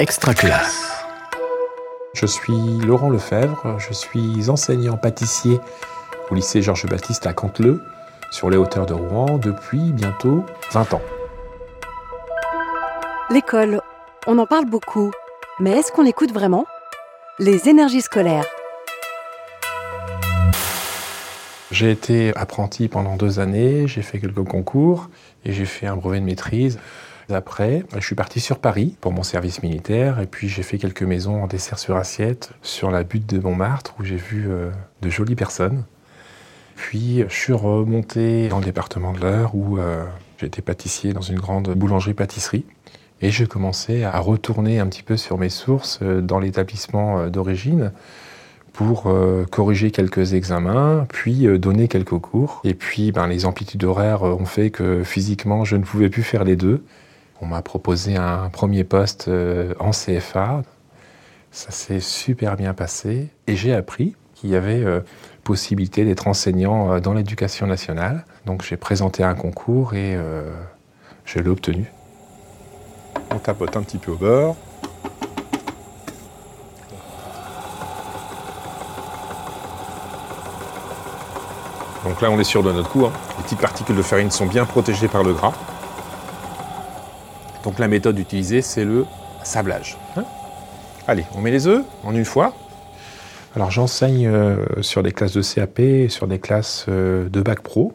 Extraculasse. Je suis Laurent Lefebvre, je suis enseignant pâtissier au lycée Georges Baptiste à Canteleu, sur les hauteurs de Rouen, depuis bientôt 20 ans. L'école, on en parle beaucoup, mais est-ce qu'on l'écoute vraiment? Les énergies scolaires. J'ai été apprenti pendant deux années, j'ai fait quelques concours et j'ai fait un brevet de maîtrise. Après, je suis parti sur Paris pour mon service militaire et puis j'ai fait quelques maisons en dessert sur assiette sur la butte de Montmartre où j'ai vu euh, de jolies personnes. Puis je suis remonté dans le département de l'Eure où euh, j'étais pâtissier dans une grande boulangerie-pâtisserie. Et j'ai commencé à retourner un petit peu sur mes sources euh, dans l'établissement d'origine pour corriger quelques examens, puis donner quelques cours. Et puis ben, les amplitudes horaires ont fait que physiquement je ne pouvais plus faire les deux. On m'a proposé un premier poste euh, en CFA. Ça s'est super bien passé et j'ai appris qu'il y avait euh, possibilité d'être enseignant euh, dans l'éducation nationale. Donc j'ai présenté un concours et je l'ai obtenu. On tapote un petit peu au beurre. Donc là, on est sûr de notre coup. Hein. Les petites particules de farine sont bien protégées par le gras. Donc la méthode utilisée, c'est le sablage. Hein Allez, on met les œufs en une fois. Alors j'enseigne euh, sur des classes de CAP et sur des classes euh, de bac pro.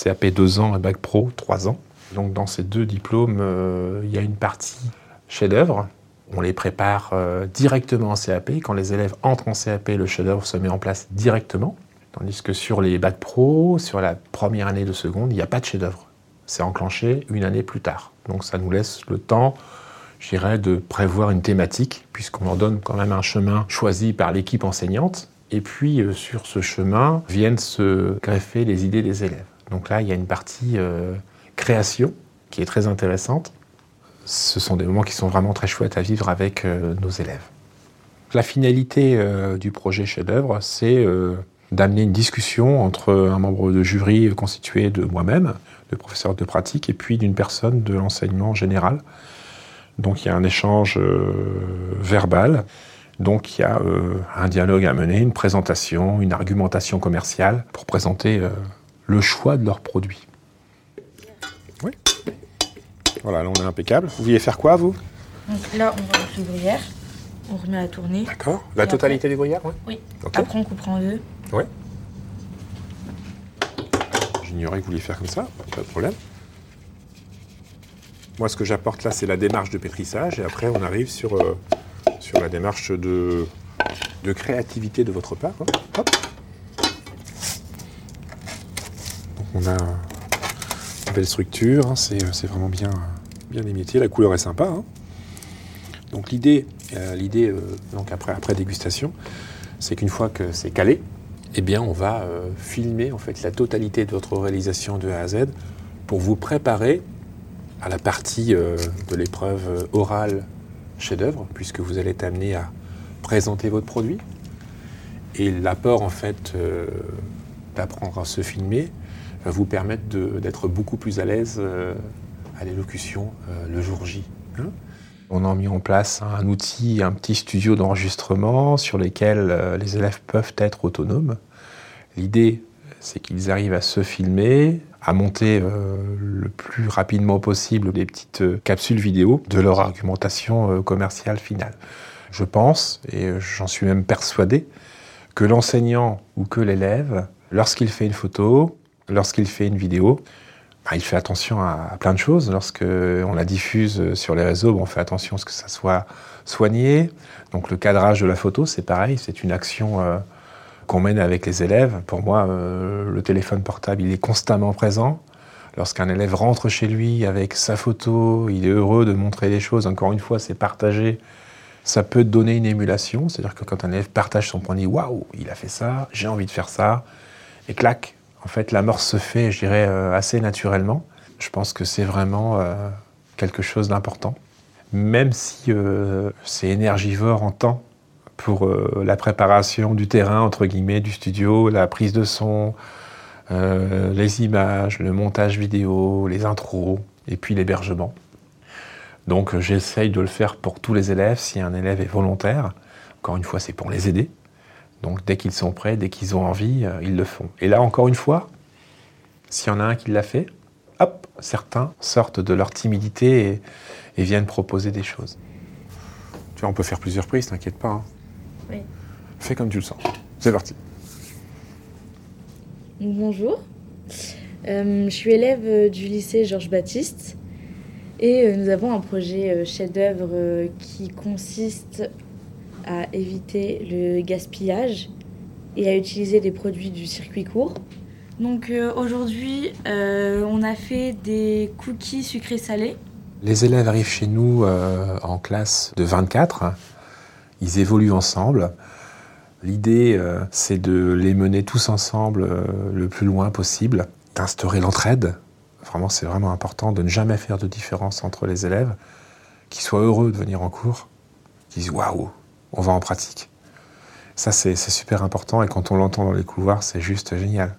CAP 2 ans et bac pro 3 ans. Donc dans ces deux diplômes, euh, il y a une partie chef-d'œuvre. On les prépare directement en CAP. Quand les élèves entrent en CAP, le chef-d'œuvre se met en place directement. Tandis que sur les bacs pro, sur la première année de seconde, il n'y a pas de chef-d'œuvre. C'est enclenché une année plus tard. Donc ça nous laisse le temps, j'irais, de prévoir une thématique, puisqu'on leur donne quand même un chemin choisi par l'équipe enseignante. Et puis euh, sur ce chemin viennent se greffer les idées des élèves. Donc là, il y a une partie euh, création qui est très intéressante. Ce sont des moments qui sont vraiment très chouettes à vivre avec euh, nos élèves. La finalité du projet chef-d'œuvre, c'est d'amener une discussion entre un membre de jury constitué de moi-même, de professeur de pratique et puis d'une personne de l'enseignement général. Donc il y a un échange euh, verbal, donc il y a euh, un dialogue à mener, une présentation, une argumentation commerciale pour présenter euh, le choix de leurs produits. Oui. Voilà, là on est impeccable. Vous vouliez faire quoi vous? Là on va mettre le gruyère, on remet à tourner. D'accord. La totalité du gruyère Oui. Après on coupera en deux. Oui. J'ignorais que vous vouliez faire comme ça, pas de problème. Moi, ce que j'apporte là, c'est la démarche de pétrissage, et après, on arrive sur, euh, sur la démarche de, de créativité de votre part. Hein. Hop. Donc, on a une belle structure, hein. c'est vraiment bien, bien émietté, la couleur est sympa. Hein. Donc, l'idée, euh, l'idée euh, donc après, après dégustation, c'est qu'une fois que c'est calé, eh bien, on va euh, filmer en fait la totalité de votre réalisation de A à Z pour vous préparer à la partie euh, de l'épreuve orale chef-d'œuvre, puisque vous allez être amené à présenter votre produit. Et l'apport en fait euh, d'apprendre à se filmer va vous permettre d'être beaucoup plus à l'aise à l'élocution le jour J. Hein. On a mis en place un outil, un petit studio d'enregistrement sur lequel les élèves peuvent être autonomes. L'idée, c'est qu'ils arrivent à se filmer, à monter euh, le plus rapidement possible des petites euh, capsules vidéo de leur argumentation euh, commerciale finale. Je pense, et j'en suis même persuadé, que l'enseignant ou que l'élève, lorsqu'il fait une photo, lorsqu'il fait une vidéo, bah, il fait attention à, plein de choses. Lorsqu'on la diffuse sur les réseaux, on fait attention à ce que ça soit soigné. Donc le cadrage de la photo, c'est pareil, c'est une action qu'on mène avec les élèves. Pour moi, euh, le téléphone portable, il est constamment présent. Lorsqu'un élève rentre chez lui avec sa photo, il est heureux de montrer des choses. Encore une fois, c'est partagé. Ça peut donner une émulation, c'est-à-dire que quand un élève partage son point de vue, waouh, il a fait ça, j'ai envie de faire ça, et clac, en fait, l'amorce se fait, je dirais, euh, assez naturellement. Je pense que c'est vraiment euh, quelque chose d'important. Même si c'est énergivore en temps, pour euh, la préparation du terrain, entre guillemets, du studio, la prise de son, euh, les images, le montage vidéo, les intros, et puis l'hébergement. Donc j'essaye de le faire pour tous les élèves. Si un élève est volontaire, encore une fois, c'est pour les aider. Donc dès qu'ils sont prêts, dès qu'ils ont envie, euh, ils le font. Et là, encore une fois, s'il y en a un qui l'a fait, hop, certains sortent de leur timidité et, et viennent proposer des choses. Tu vois, on peut faire plusieurs prises, t'inquiète pas. hein. Oui. Fais comme tu le sens. C'est parti. Bonjour. Euh, je suis élève euh, du lycée Georges Baptiste et euh, nous avons un projet euh, chef-d'œuvre euh, qui consiste à éviter le gaspillage et à utiliser des produits du circuit court. Donc euh, aujourd'hui, euh, on a fait des cookies sucrés salés. Les élèves arrivent chez nous euh, en classe de 24. Ils évoluent ensemble. L'idée, euh, c'est de les mener tous ensemble euh, le plus loin possible, d'instaurer l'entraide. Vraiment, c'est vraiment important de ne jamais faire de différence entre les élèves, qu'ils soient heureux de venir en cours, qu'ils disent waouh, on va en pratique. Ça, c'est super important et quand on l'entend dans les couloirs, c'est juste génial.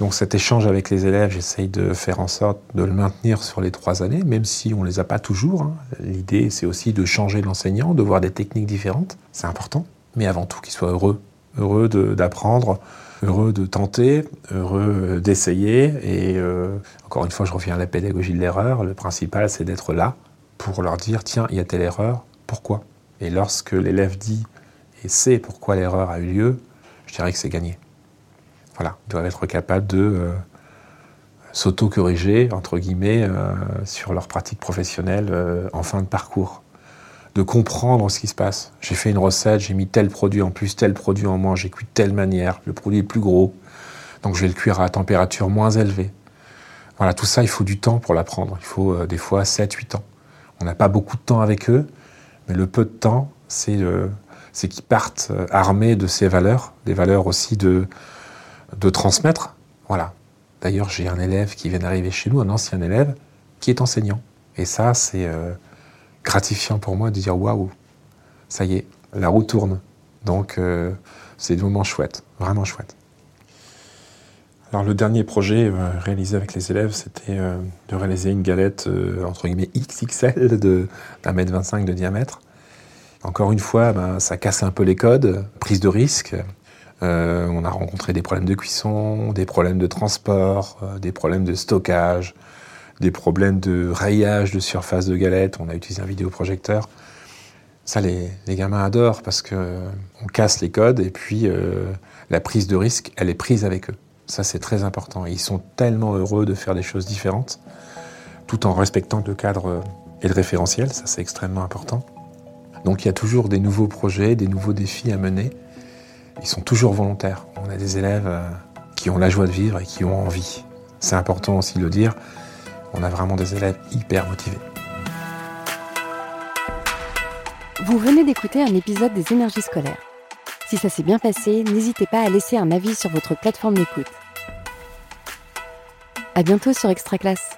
Donc cet échange avec les élèves, j'essaye de faire en sorte de le maintenir sur les trois années, même si on ne les a pas toujours. hein. L'idée, c'est aussi de changer l'enseignant, de voir des techniques différentes. C'est important. Mais avant tout, qu'ils soient heureux. Heureux d'apprendre, heureux de tenter, heureux euh, d'essayer. Et euh, encore une fois, je reviens à la pédagogie de l'erreur. Le principal, c'est d'être là pour leur dire, tiens, il y a telle erreur, pourquoi? Et lorsque l'élève dit et sait pourquoi l'erreur a eu lieu, je dirais que c'est gagné. Voilà, ils doivent être capables de euh, s'auto-corriger, entre guillemets, euh, sur leur pratique professionnelle euh, en fin de parcours. De comprendre ce qui se passe. J'ai fait une recette, j'ai mis tel produit en plus, tel produit en moins, j'ai cuit de telle manière, le produit est plus gros, donc je vais le cuire à température moins élevée. Voilà, tout ça, il faut du temps pour l'apprendre. Il faut euh, des fois 7-8 ans. On n'a pas beaucoup de temps avec eux, mais le peu de temps, c'est euh, qu'ils partent euh, armés de ces valeurs, des valeurs aussi de, transmettre. Voilà. D'ailleurs, j'ai un élève qui vient d'arriver chez nous, un ancien élève, qui est enseignant. Et ça, c'est euh, gratifiant pour moi de dire waouh, ça y est, la roue tourne. Donc, c'est des moments chouettes, vraiment chouettes. Alors, le dernier projet euh, réalisé avec les élèves, c'était euh, de réaliser une galette euh, entre guillemets XXL de d'un mètre 25 de diamètre. Encore une fois, ben, ça casse un peu les codes, prise de risque. On a rencontré des problèmes de cuisson, des problèmes de transport, des problèmes de stockage, des problèmes de rayage de surface de galette. On a utilisé un vidéoprojecteur. Ça, les, gamins adorent parce que euh, on casse les codes et puis la prise de risque, elle est prise avec eux. Ça, c'est très important. Ils sont tellement heureux de faire des choses différentes, tout en respectant le cadre euh, et le référentiel. Ça, c'est extrêmement important. Donc, il y a toujours des nouveaux projets, des nouveaux défis à mener. Ils sont toujours volontaires. On a des élèves euh, qui ont la joie de vivre et qui ont envie. C'est important aussi de le dire. On a vraiment des élèves hyper motivés. Vous venez d'écouter un épisode des énergies scolaires. Si ça s'est bien passé, n'hésitez pas à laisser un avis sur votre plateforme d'écoute. À bientôt sur Extra Classe.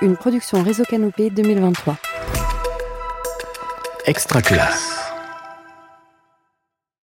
Une production Réseau Canopé 2023. Extra classe.